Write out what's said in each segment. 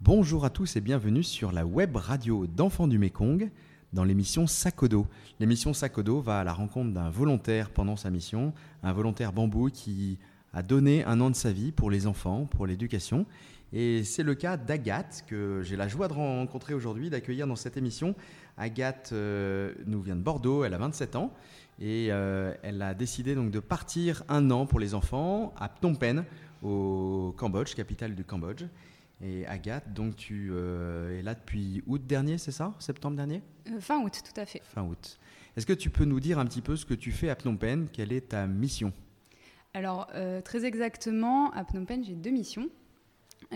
Bonjour à tous et bienvenue sur la web radio d'enfants du Mekong dans l'émission Sakodo. L'émission Sakodo va à la rencontre d'un volontaire pendant sa mission, un volontaire bambou qui a donné un an de sa vie pour les enfants, pour l'éducation. Et c'est le cas d'Agathe, que j'ai la joie de rencontrer aujourd'hui, d'accueillir dans cette émission. Agathe euh, nous vient de Bordeaux, elle a 27 ans, et euh, elle a décidé donc de partir un an pour les enfants à Phnom Penh, au Cambodge, capitale du Cambodge. Et Agathe, donc tu euh, es là depuis août dernier, c'est ça? Septembre dernier? Fin août, tout à fait. Fin août. Est-ce que tu peux nous dire un petit peu ce que tu fais à Phnom Penh? Quelle est ta mission? Alors, très exactement, à Phnom Penh, j'ai deux missions.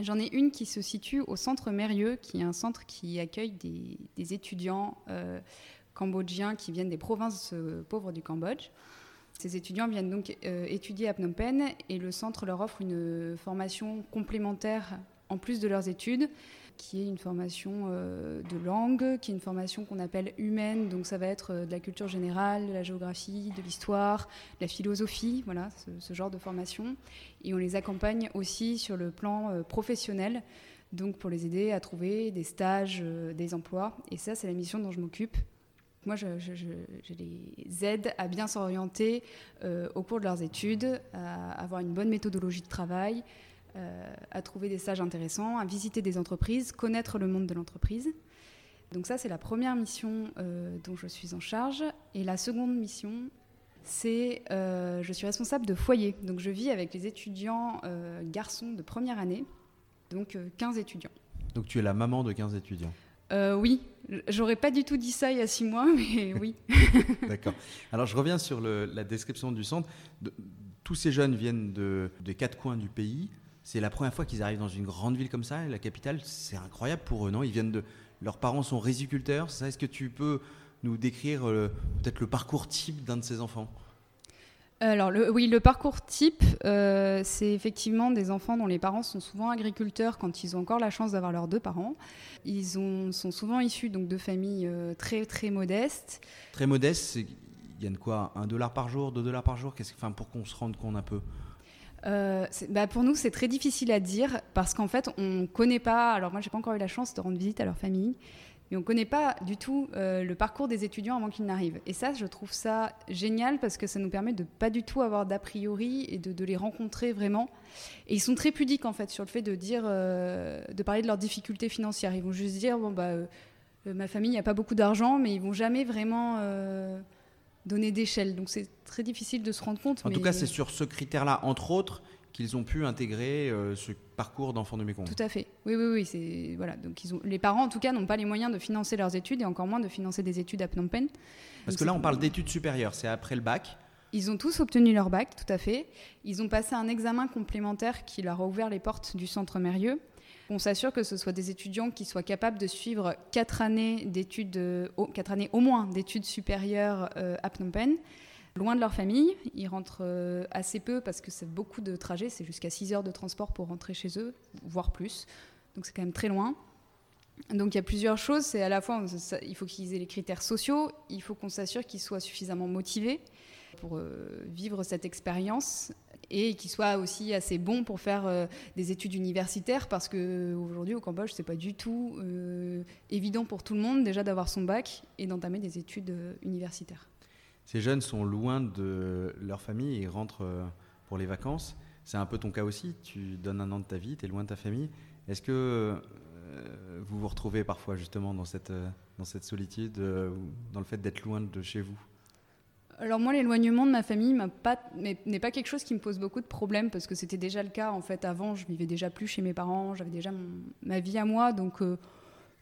J'en ai une qui se situe au centre Mérieux, qui est un centre qui accueille des, étudiants euh, cambodgiens qui viennent des provinces euh, pauvres du Cambodge. Ces étudiants viennent donc euh, étudier à Phnom Penh et le centre leur offre une formation complémentaire en plus de leurs études qui est une formation euh, de langue, qui est une formation qu'on appelle humaine, donc ça va être euh, de la culture générale, de la géographie, de l'histoire, de la philosophie, voilà, ce, genre de formation. Et on les accompagne aussi sur le plan euh, professionnel, donc pour les aider à trouver des stages, des emplois. Et ça, c'est la mission dont je m'occupe. Moi, je, les aide à bien s'orienter au cours de leurs études, à avoir une bonne méthodologie de travail, euh, à trouver des stages intéressants, à visiter des entreprises, connaître le monde de l'entreprise. Donc ça, c'est la première mission euh, dont je suis en charge. Et la seconde mission, c'est euh, je suis responsable de foyer. Donc je vis avec les étudiants garçons de première année, donc 15 étudiants. Donc tu es la maman de 15 étudiants Oui, j'aurais pas du tout dit ça il y a six mois, mais oui. D'accord. Alors je reviens sur la description du centre. tous ces jeunes viennent de, des quatre coins du pays. C'est la première fois qu'ils arrivent dans une grande ville comme ça, la capitale. C'est incroyable pour eux, non? Ils viennent de. Leurs parents sont riziculteurs. Est-ce que tu peux nous décrire euh, peut-être le parcours type d'un de ces enfants? Alors oui, le parcours type, euh, c'est effectivement des enfants dont les parents sont souvent agriculteurs quand ils ont encore la chance d'avoir leurs deux parents. Ils sont souvent issus donc de familles euh, très très modestes. Très modestes, ils gagnent quoi? Un dollar par jour, deux dollars par jour? Enfin, Pour qu'on se rende compte un peu? Euh, bah pour nous, c'est très difficile à dire parce qu'en fait, on ne connaît pas. Alors, moi, j'ai pas encore eu la chance de rendre visite à leur famille, mais on ne connaît pas du tout euh, le parcours des étudiants avant qu'ils n'arrivent. Et ça, je trouve ça génial parce que ça nous permet de pas du tout avoir d'a priori et de, les rencontrer vraiment. Et ils sont très pudiques en fait sur le fait de dire, euh, de parler de leurs difficultés financières. Ils vont juste dire bon bah ma famille n'a pas beaucoup d'argent, mais ils vont jamais vraiment donner d'échelle. Donc c'est très difficile de se rendre compte. En tout cas, c'est sur ce critère-là, entre autres, qu'ils ont pu intégrer euh, ce parcours d'enfants de Mékong. Tout à fait. Oui, oui, oui. C'est voilà. Donc ils ont, les parents, en tout cas, n'ont pas les moyens de financer leurs études et encore moins de financer des études à Phnom Penh. Parce que là, on parle d'études supérieures. C'est après le bac. Ils ont tous obtenu leur bac, tout à fait. Ils ont passé un examen complémentaire qui leur a ouvert les portes du centre Mérieux on s'assure que ce soit des étudiants qui soient capables de suivre quatre années d'études, euh, quatre années au moins d'études supérieures euh, à Phnom Penh, loin de leur famille. Ils rentrent euh, assez peu parce que c'est beaucoup de trajets, c'est jusqu'à 6 heures de transport pour rentrer chez eux, voire plus. Donc c'est quand même très loin. Donc il y a plusieurs choses. C'est à la fois, il faut qu'ils aient les critères sociaux, il faut qu'on s'assure qu'ils soient suffisamment motivés pour vivre cette expérience et qui soit aussi assez bon pour faire euh, des études universitaires parce que aujourd'hui au Cambodge c'est pas du tout euh, évident pour tout le monde déjà d'avoir son bac et d'entamer des études euh, universitaires. Ces jeunes sont loin de leur famille et rentrent pour les vacances. C'est un peu ton cas aussi. Tu donnes un an de ta vie, tu es loin de ta famille. Est-ce que vous vous retrouvez parfois justement dans cette, dans cette solitude, dans le fait d'être loin de chez vous? Alors moi, l'éloignement de ma famille n'est pas quelque chose qui me pose beaucoup de problèmes parce que c'était déjà le cas en fait avant. Je vivais déjà plus chez mes parents, j'avais déjà ma vie à moi, donc finalement,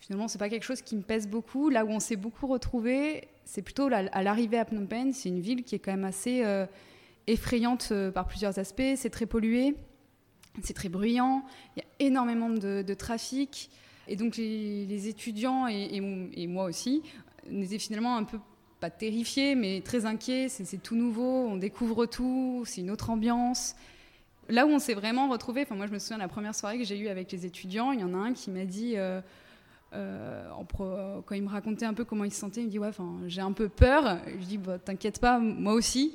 finalement c'est pas quelque chose qui me pèse beaucoup. Là où on s'est beaucoup retrouvé, c'est plutôt à l'arrivée à Phnom Penh. C'est une ville qui est quand même assez euh, effrayante euh, par plusieurs aspects. C'est très pollué, c'est très bruyant, il y a énormément de, trafic. Et donc les, étudiants et, moi aussi, on était finalement un peu pas terrifié, mais très inquiet. C'est tout nouveau, on découvre tout, c'est une autre ambiance. Là où on s'est vraiment retrouvé, enfin moi je me souviens de la première soirée que j'ai eue avec les étudiants, il y en a un qui m'a dit euh, euh, quand il me racontait un peu comment il se sentait, il me dit ouais, j'ai un peu peur. Je dis bah, t'inquiète pas, moi aussi.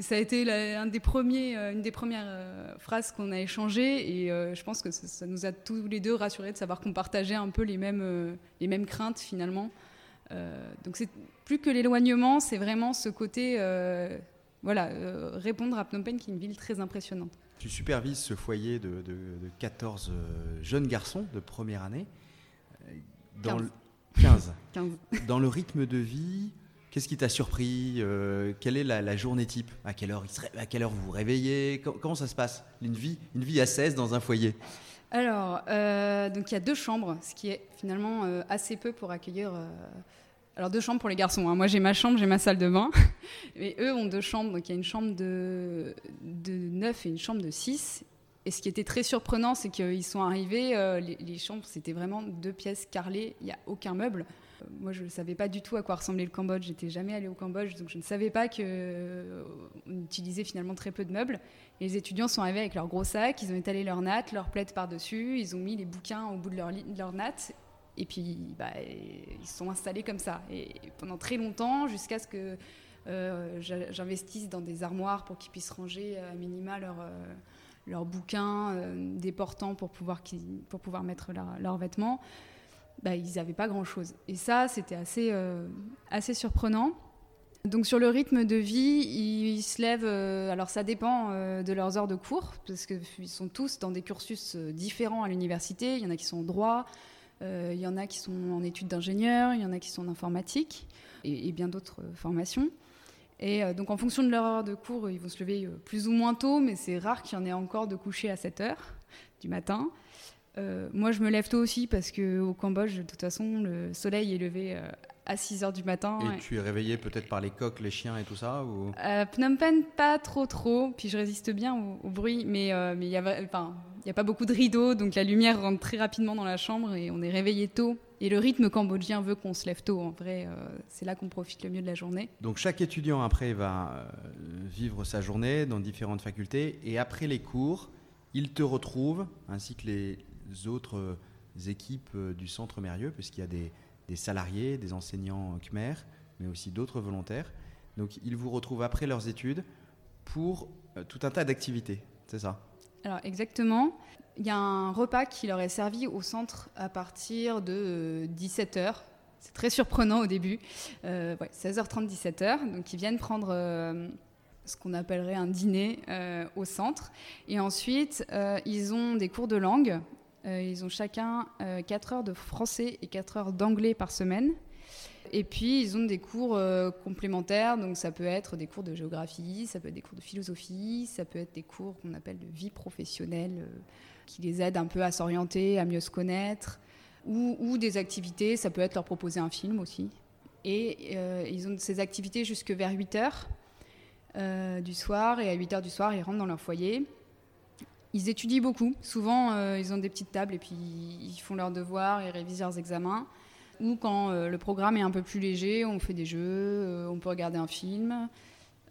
Ça a été euh, une des premières euh, phrases qu'on a échangées et je pense que ça, nous a tous les deux rassurés de savoir qu'on partageait un peu les mêmes, craintes finalement. donc c'est plus que l'éloignement, c'est vraiment ce côté, voilà, répondre à Phnom Penh qui est une ville très impressionnante. Tu supervises ce foyer de 14 jeunes garçons de première année. Dans 15. Le, Dans le rythme de vie, qu'est-ce qui t'a surpris euh, Quelle est la, journée type? À quelle, heure à quelle heure vous vous réveillez? Comment ça se passe? Une vie, une vie à 16 dans un foyer? Alors, euh, donc il y a deux chambres, ce qui est finalement euh, assez peu pour accueillir. alors deux chambres pour les garçons. Hein. Moi j'ai ma chambre, j'ai ma salle de bain. Mais eux ont deux chambres. Donc il y a une chambre de, de 9 et une chambre de 6. Et ce qui était très surprenant, c'est qu'ils sont arrivés, euh, les, chambres, c'était vraiment deux pièces carrelées, il n'y a aucun meuble. Euh, moi, je ne savais pas du tout à quoi ressemblait le Cambodge, j'étais jamais allée au Cambodge, donc je ne savais pas qu'on euh, utilisait finalement très peu de meubles. Et les étudiants sont arrivés avec leurs gros sacs, ils ont étalé leur natte, leur plaid par-dessus, ils ont mis les bouquins au bout de leur, de leur natte, et puis bah, ils sont installés comme ça. Et pendant très longtemps, jusqu'à ce que j'investisse dans des armoires pour qu'ils puissent ranger à minima leur leurs bouquins euh, déportants pour pouvoir, pour pouvoir mettre leurs vêtements, bah, ils n'avaient pas grand-chose. Et ça, c'était assez, euh, assez surprenant. Donc sur le rythme de vie, ils, se lèvent, euh, alors ça dépend de leurs heures de cours, parce qu'ils sont tous dans des cursus différents à l'université. Il y en a qui sont en droit, il y en a qui sont en études d'ingénieur, il y en a qui sont en informatique, et bien d'autres formations. Et euh, donc en fonction de leur heure de cours, ils vont se lever euh, plus ou moins tôt, mais c'est rare qu'il y en ait encore de coucher à 7 heures du matin. Euh, moi, je me lève tôt aussi parce qu'au Cambodge, de toute façon, le soleil est levé à 6 heures du matin. Et tu es réveillé peut-être par les coqs, les chiens et tout ça ou... Phnom Penh, pas trop trop. Puis je résiste bien au, bruit, mais il n'y a, a, pas beaucoup de rideaux, donc la lumière rentre très rapidement dans la chambre et on est réveillé tôt et le rythme cambodgien veut qu'on se lève tôt. En vrai, euh, c'est là qu'on profite le mieux de la journée. Donc chaque étudiant après va euh, vivre sa journée dans différentes facultés et après les cours, il te retrouve ainsi que les autres équipes euh, du centre Mérieux, puisqu'il y a des, salariés, des enseignants Khmer, mais aussi d'autres volontaires. Donc ils vous retrouvent après leurs études pour tout un tas d'activités, c'est ça? Alors exactement. Il y a un repas qui leur est servi au centre à partir de 17h. Euh, C'est très surprenant au début. 16h30, euh, 17h. Donc ils viennent prendre euh, ce qu'on appellerait un dîner au centre. Et ensuite, ils ont des cours de langue. Ils ont chacun 4 heures de français et 4 heures d'anglais par semaine. Et puis, ils ont des cours euh, complémentaires, donc ça peut être des cours de géographie, ça peut être des cours de philosophie, ça peut être des cours qu'on appelle de vie professionnelle, euh, qui les aident un peu à s'orienter, à mieux se connaître, ou, des activités, ça peut être leur proposer un film aussi. Et euh, ils ont ces activités jusque vers 8 heures du soir, et à 8 heures du soir, ils rentrent dans leur foyer. Ils étudient beaucoup. Souvent, ils ont des petites tables et puis ils font leurs devoirs, ils révisent leurs examens ou quand euh, le programme est un peu plus léger, on fait des jeux, euh, on peut regarder un film.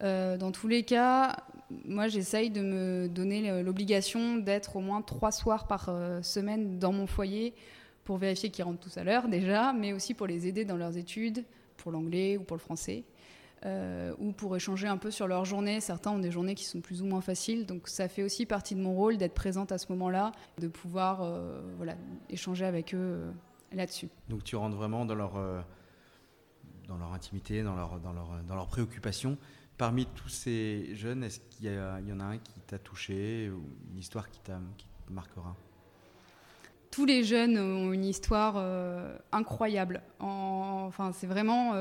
Euh, dans tous les cas, moi j'essaye de me donner l'obligation d'être au moins trois soirs par semaine dans mon foyer pour vérifier qu'ils rentrent tous à l'heure déjà, mais aussi pour les aider dans leurs études, pour l'anglais ou pour le français. Ou pour échanger un peu sur leur journée. Certains ont des journées qui sont plus ou moins faciles, donc ça fait aussi partie de mon rôle d'être présente à ce moment-là, de pouvoir voilà, échanger avec eux là-dessus. Donc tu rentres vraiment dans leur, euh, dans leur intimité, dans leur, dans, leur, dans leurs préoccupations. Parmi tous ces jeunes, est-ce qu'il y, y, en a un qui t'a touché ou une histoire qui, te marquera? Tous les jeunes ont une histoire euh, incroyable. enfin, c'est vraiment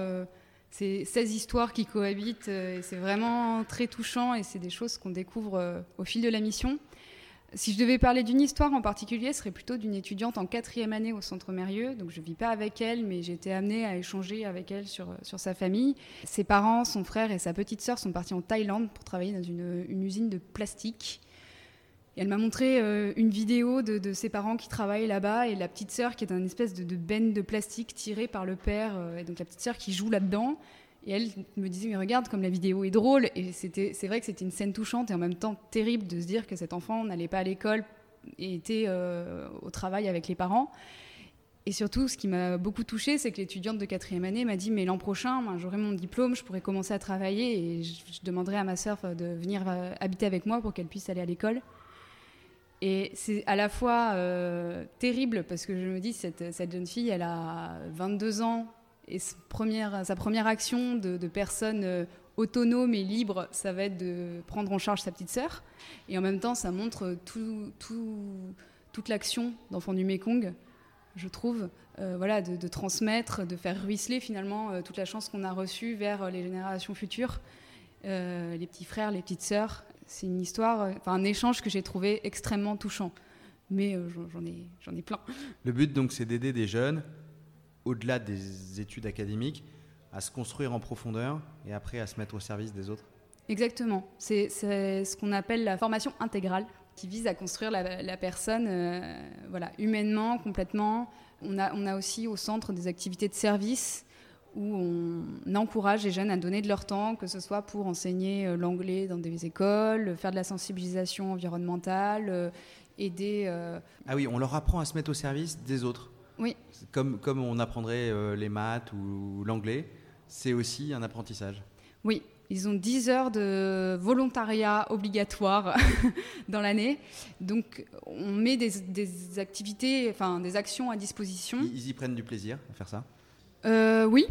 euh, ces 16 histoires qui cohabitent. c'est vraiment très touchant et c'est des choses qu'on découvre au fil de la mission. Si je devais parler d'une histoire en particulier, ce serait plutôt d'une étudiante en quatrième année au Centre Mérieux. Donc je ne vis pas avec elle, mais j'ai été amenée à échanger avec elle sur, sur sa famille. Ses parents, son frère et sa petite sœur sont partis en Thaïlande pour travailler dans une, usine de plastique. Elle m'a montré euh, une vidéo de, ses parents qui travaillent là-bas et la petite sœur qui est un espèce de, de benne de plastique tirée par le père. Euh, et donc la petite sœur qui joue là-dedans. Et elle me disait, mais regarde comme la vidéo est drôle. Et c'est vrai que c'était une scène touchante et en même temps terrible de se dire que cet enfant n'allait pas à l'école et était euh, au travail avec les parents. Et surtout, ce qui m'a beaucoup touchée, c'est que l'étudiante de quatrième année m'a dit, mais l'an prochain, j'aurai mon diplôme, je pourrai commencer à travailler et je, demanderai à ma sœur de venir habiter avec moi pour qu'elle puisse aller à l'école. Et c'est à la fois terrible parce que je me dis, cette, cette jeune fille, elle a 22 ans, et sa première, action de, personne euh, autonome et libre, ça va être de prendre en charge sa petite sœur. Et en même temps, ça montre tout, toute l'action d'Enfants du Mekong, je trouve, euh, voilà, de, transmettre, de faire ruisseler finalement euh, toute la chance qu'on a reçue vers les générations futures, les petits frères, les petites sœurs. C'est une histoire, enfin un échange que j'ai trouvé extrêmement touchant. Mais j'en ai, j'en ai plein. Le but donc, c'est d'aider des jeunes au-delà des études académiques, à se construire en profondeur et après à se mettre au service des autres Exactement. C'est ce qu'on appelle la formation intégrale qui vise à construire la, personne euh, voilà, humainement, complètement. On a, on a aussi au centre des activités de service où on encourage les jeunes à donner de leur temps, que ce soit pour enseigner euh, l'anglais dans des écoles, faire de la sensibilisation environnementale, euh, aider... Ah oui, on leur apprend à se mettre au service des autres. Oui. Comme, comme on apprendrait euh, les maths ou l'anglais, c'est aussi un apprentissage. Oui, ils ont 10 heures de volontariat obligatoire dans l'année. Donc, on met des, activités, enfin, des actions à disposition. Ils y prennent du plaisir à faire ça euh, Oui.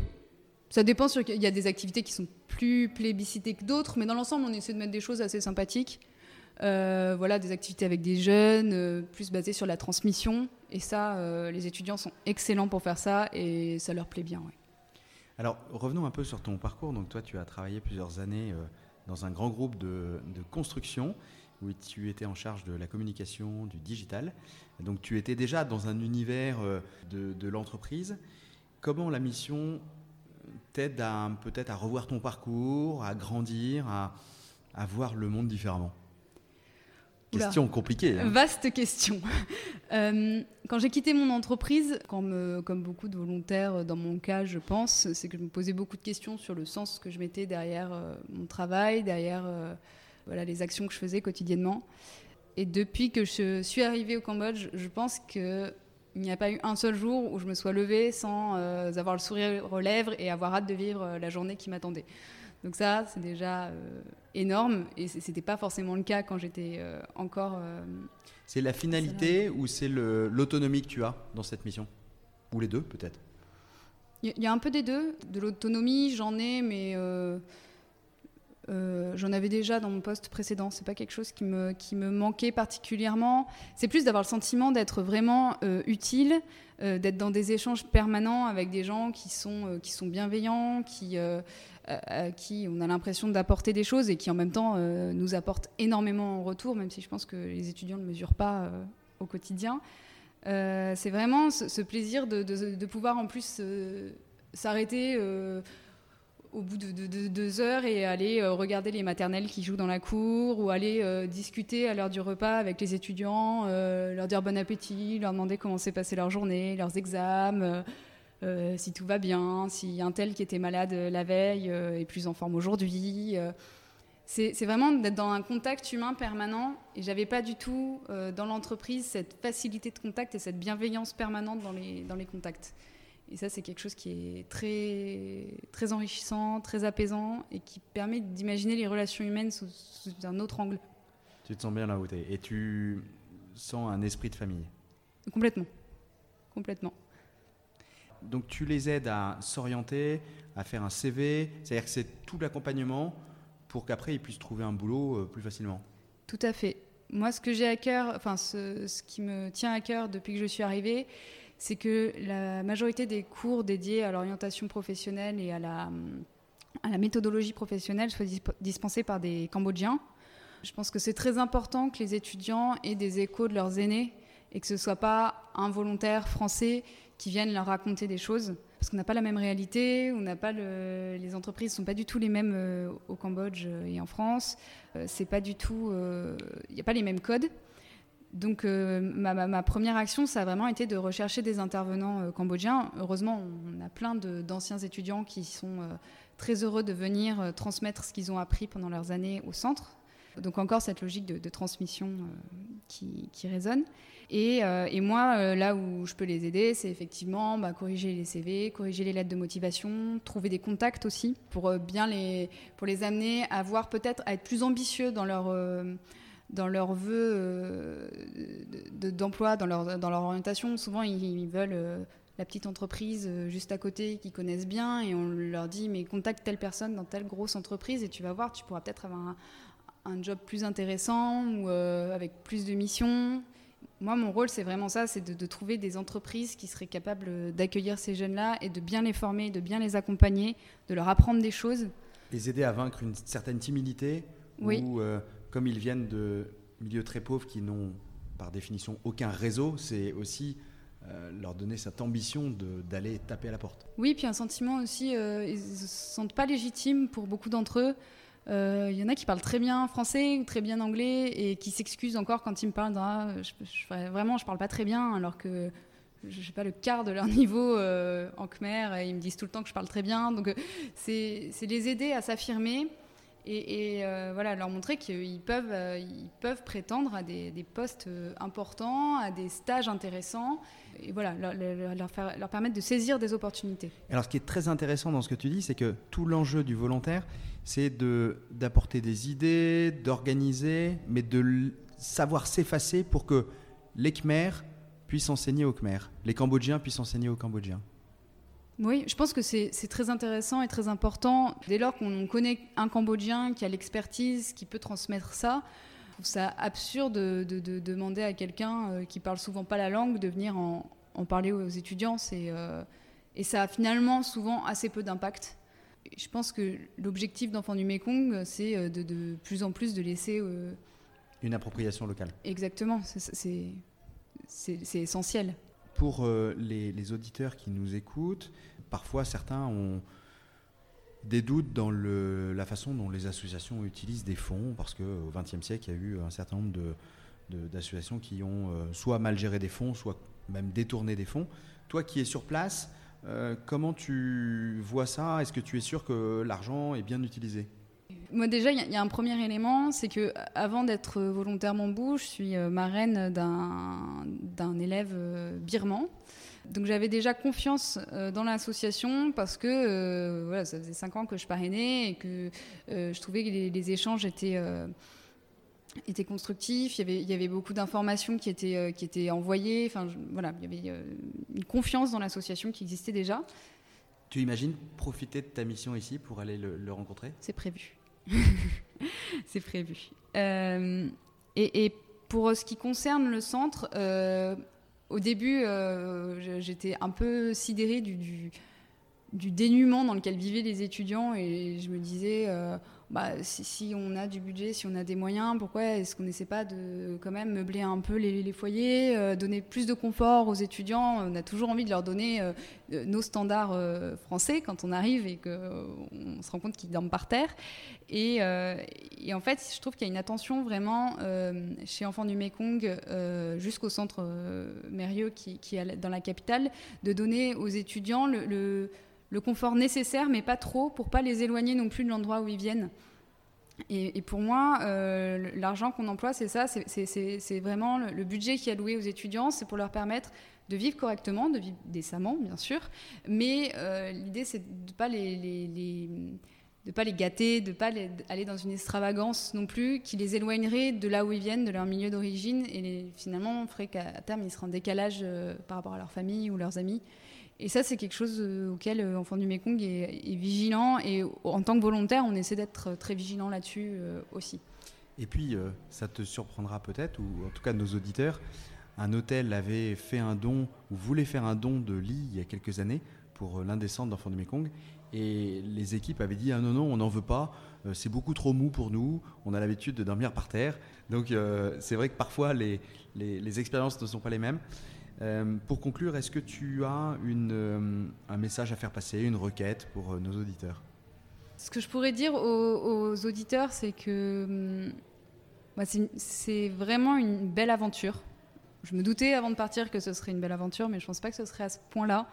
Ça dépend. Il y a des activités qui sont plus plébiscitées que d'autres, mais dans l'ensemble, on essaie de mettre des choses assez sympathiques. Euh, voilà, des activités avec des jeunes, euh, plus basées sur la transmission. Et ça, les étudiants sont excellents pour faire ça et ça leur plaît bien. Alors, revenons un peu sur ton parcours. Donc, toi, tu as travaillé plusieurs années dans un grand groupe de, construction où tu étais en charge de la communication, du digital. Donc, tu étais déjà dans un univers de, l'entreprise. Comment la mission t'aide peut-être à revoir ton parcours, à grandir, à voir le monde différemment? Question compliquée. Hein. Vaste question. Euh, quand j'ai quitté mon entreprise, comme, comme beaucoup de volontaires dans mon cas, je pense, c'est que je me posais beaucoup de questions sur le sens que je mettais derrière euh, mon travail, derrière euh, voilà, les actions que je faisais quotidiennement. Et depuis que je suis arrivée au Cambodge, je pense qu'il n'y a pas eu un seul jour où je me sois levée sans avoir le sourire aux lèvres et avoir hâte de vivre la journée qui m'attendait. Donc ça, c'est déjà euh, énorme et c'était pas forcément le cas quand j'étais euh, encore. Euh, c'est la finalité ou c'est l'autonomie que tu as dans cette mission? Ou les deux peut-être? Il y, a un peu des deux. De l'autonomie, j'en ai, mais j'en avais déjà dans mon poste précédent. C'est pas quelque chose qui me, qui me manquait particulièrement. C'est plus d'avoir le sentiment d'être vraiment utile, d'être dans des échanges permanents avec des gens qui sont, qui sont bienveillants, qui à qui on a l'impression d'apporter des choses et qui en même temps euh, nous apportent énormément en retour, même si je pense que les étudiants ne mesurent pas euh, au quotidien. Euh, c'est vraiment ce, plaisir de, pouvoir en plus s'arrêter au bout de, deux heures et aller regarder les maternelles qui jouent dans la cour ou aller discuter à l'heure du repas avec les étudiants, leur dire bon appétit, leur demander comment s'est passée leur journée, leurs examens. Euh, si tout va bien, si un tel qui était malade la veille euh, est plus en forme aujourd'hui. Euh. c'est vraiment d'être dans un contact humain permanent. Et j'avais pas du tout dans l'entreprise cette facilité de contact et cette bienveillance permanente dans les, dans les contacts. Et ça, c'est quelque chose qui est très, très enrichissant, très apaisant et qui permet d'imaginer les relations humaines sous, sous, un autre angle. Tu te sens bien là où tu es. Et tu sens un esprit de famille Complètement. Complètement donc tu les aides à s'orienter, à faire un CV, c'est-à-dire que c'est tout l'accompagnement pour qu'après ils puissent trouver un boulot euh, plus facilement. Tout à fait. Moi, ce que j'ai à cœur, enfin ce, qui me tient à cœur depuis que je suis arrivée, c'est que la majorité des cours dédiés à l'orientation professionnelle et à la, méthodologie professionnelle soient dispensés par des Cambodgiens. Je pense que c'est très important que les étudiants aient des échos de leurs aînés et que ce ne soit pas un volontaire français qui viennent leur raconter des choses. Parce qu'on n'a pas la même réalité, on n'a pas le, les entreprises ne sont pas du tout les mêmes euh, au Cambodge et en France. Euh, c'est pas du tout, il euh, n'y a pas les mêmes codes. Donc ma, ma, première action, ça a vraiment été de rechercher des intervenants cambodgiens. Heureusement, on a plein d'anciens étudiants qui sont très heureux de venir transmettre ce qu'ils ont appris pendant leurs années au centre. Donc encore cette logique de, transmission qui, résonne. Et, moi, là où je peux les aider, c'est effectivement bah, corriger les CV, corriger les lettres de motivation, trouver des contacts aussi pour bien les, pour les amener à voir peut-être à être plus ambitieux dans leur dans leurs vœux euh, d'emploi, dans, leur, dans leur orientation. Souvent, ils, veulent euh, la petite entreprise euh, juste à côté qu'ils connaissent bien et on leur dit mais contacte telle personne dans telle grosse entreprise et tu vas voir, tu pourras peut-être avoir un, job plus intéressant ou avec plus de missions. Moi, mon rôle, c'est vraiment ça, c'est de, de, trouver des entreprises qui seraient capables d'accueillir ces jeunes-là et de bien les former, de bien les accompagner, de leur apprendre des choses. Les aider à vaincre une certaine timidité oui. ou comme ils viennent de milieux très pauvres qui n'ont par définition aucun réseau, c'est aussi euh, leur donner cette ambition d'aller taper à la porte. Oui, puis un sentiment aussi, euh, ils ne se sentent pas légitimes pour beaucoup d'entre eux. Il euh, y en a qui parlent très bien français ou très bien anglais et qui s'excusent encore quand ils me parlent ah, je, vraiment je parle pas très bien alors que je sais pas le quart de leur niveau en Khmer et ils me disent tout le temps que je parle très bien. Donc c'est les aider à s'affirmer et, euh, voilà, leur montrer qu'ils peuvent, euh, ils peuvent prétendre à des, postes euh, importants, à des stages intéressants, et voilà, leur, leur, permettre de saisir des opportunités. Alors, ce qui est très intéressant dans ce que tu dis, c'est que tout l'enjeu du volontaire, c'est d'apporter des idées, d'organiser, mais de savoir s'effacer pour que les Khmers puissent enseigner aux Khmers, les Cambodgiens puissent enseigner aux Cambodgiens. Oui, je pense que c'est très intéressant et très important. Dès lors qu'on connaît un Cambodgien qui a l'expertise, qui peut transmettre ça, je trouve ça absurde de, demander à quelqu'un euh, qui parle souvent pas la langue de venir en, parler aux étudiants. Euh, et ça a finalement souvent assez peu d'impact. Je pense que l'objectif d'Enfants du Mekong, c'est euh, de, plus en plus de laisser... Une appropriation locale. Exactement, c'est essentiel. Pour les, auditeurs qui nous écoutent, parfois certains ont des doutes dans la façon dont les associations utilisent des fonds, parce qu'au XXe siècle, il y a eu un certain nombre d'associations qui ont euh, soit mal géré des fonds, soit même détourné des fonds. Toi qui es sur place, euh, comment tu vois ça? Est-ce que tu es sûr que l'argent est bien utilisé? Moi déjà, il y, a un premier élément, c'est que avant d'être volontairement bouche, je suis euh, marraine d'un élève birman donc j'avais déjà confiance euh, dans l'association parce que euh, voilà, ça faisait cinq ans que je parrainais et que euh, je trouvais que les, échanges étaient, étaient constructifs. Il y avait, il y avait beaucoup d'informations qui étaient, qui étaient envoyées. Enfin, voilà, il y avait une confiance dans l'association qui existait déjà. Tu imagines profiter de ta mission ici pour aller le, rencontrer? C'est prévu. C'est prévu. Et, et, pour ce qui concerne le centre, au début, euh, j'étais un peu sidérée du, du, dénuement dans lequel vivaient les étudiants et je me disais, euh, bah, si, on a du budget, si on a des moyens, pourquoi est-ce qu'on n'essaie pas de quand même meubler un peu les, foyers, euh, donner plus de confort aux étudiants? On a toujours envie de leur donner euh, nos standards euh, français quand on arrive et qu'on se rend compte qu'ils dorment par terre. Et, en fait, je trouve qu'il y a une attention vraiment chez Enfants du Mekong jusqu'au centre Mérieux qui, est dans la capitale, de donner aux étudiants le le confort nécessaire, mais pas trop, pour pas les éloigner non plus de l'endroit où ils viennent. Et, pour moi, euh, l'argent qu'on emploie, c'est ça, c'est vraiment le, budget qui est alloué aux étudiants, c'est pour leur permettre de vivre correctement, de vivre décemment, bien sûr, mais euh, l'idée, c'est de ne pas les, de pas les gâter, de pas aller dans une extravagance non plus, qui les éloignerait de là où ils viennent, de leur milieu d'origine, et finalement ferait qu'à terme, ils seraient en décalage euh, par rapport à leur famille ou leurs amis. Et ça, c'est quelque chose euh, auquel euh, Enfant du Mekong est, vigilant. Et en tant que volontaire, on essaie d'être très vigilant là-dessus euh, aussi. Et puis, ça te surprendra peut-être, ou en tout cas nos auditeurs, un hôtel avait fait un don, ou voulait faire un don de lit il y a quelques années pour l'un des centres d'Enfants du Mekong. Et les équipes avaient dit ah non non on n'en veut pas, c'est beaucoup trop mou pour nous, on a l'habitude de dormir par terre. Donc c'est vrai que parfois les, les, les expériences ne sont pas les mêmes. Euh, pour conclure, est-ce que tu as une, euh, un message à faire passer, une requête pour euh, nos auditeurs? Ce que je pourrais dire aux, auditeurs, c'est que hum, c'est vraiment une belle aventure. Je me doutais avant de partir que ce serait une belle aventure, mais je ne pense pas que ce serait à ce point-là.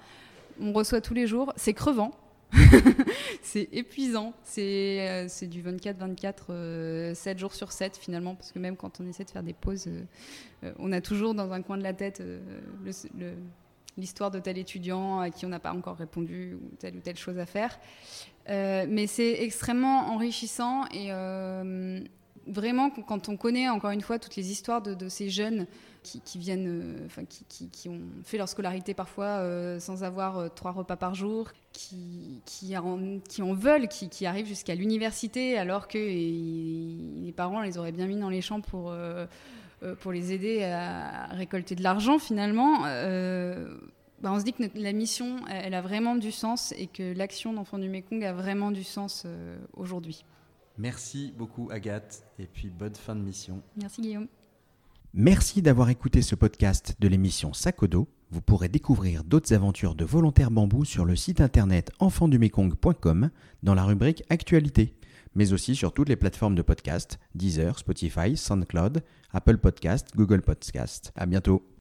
On reçoit tous les jours. C'est crevant. c'est épuisant. C'est c'est du 24-24, 7 jours sur 7 finalement, parce que même quand on essaie de faire des pauses, on a toujours dans un coin de la tête l'histoire de tel étudiant à qui on n'a pas encore répondu ou telle ou telle chose à faire. Euh, mais c'est extrêmement enrichissant et euh, vraiment quand on connaît encore une fois toutes les histoires de, ces jeunes qui, viennent, euh, enfin qui, ont fait leur scolarité parfois sans avoir trois repas par jour, qui, en, veulent, qui, arrivent jusqu'à l'université alors que les parents les auraient bien mis dans les champs pour pour les aider à récolter de l'argent finalement, bah, on se dit que la mission, elle a vraiment du sens et que l'action d'Enfants du Mekong a vraiment du sens euh, aujourd'hui. Merci beaucoup Agathe et puis bonne fin de mission. Merci Guillaume. Merci d'avoir écouté ce podcast de l'émission Sakodo. Vous pourrez découvrir d'autres aventures de volontaires bambou sur le site internet enfantsdumekong.com dans la rubrique Actualité, mais aussi sur toutes les plateformes de podcast Deezer, Spotify, SoundCloud, Apple Podcast, Google Podcast. À bientôt.